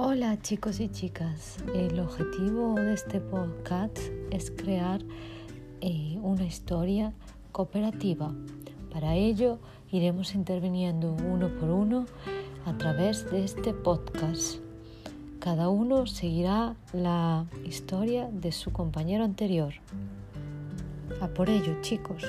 Hola chicos y chicas, el objetivo de este podcast es crear eh, una historia cooperativa. Para ello iremos interviniendo uno por uno a través de este podcast. Cada uno seguirá la historia de su compañero anterior. A por ello chicos.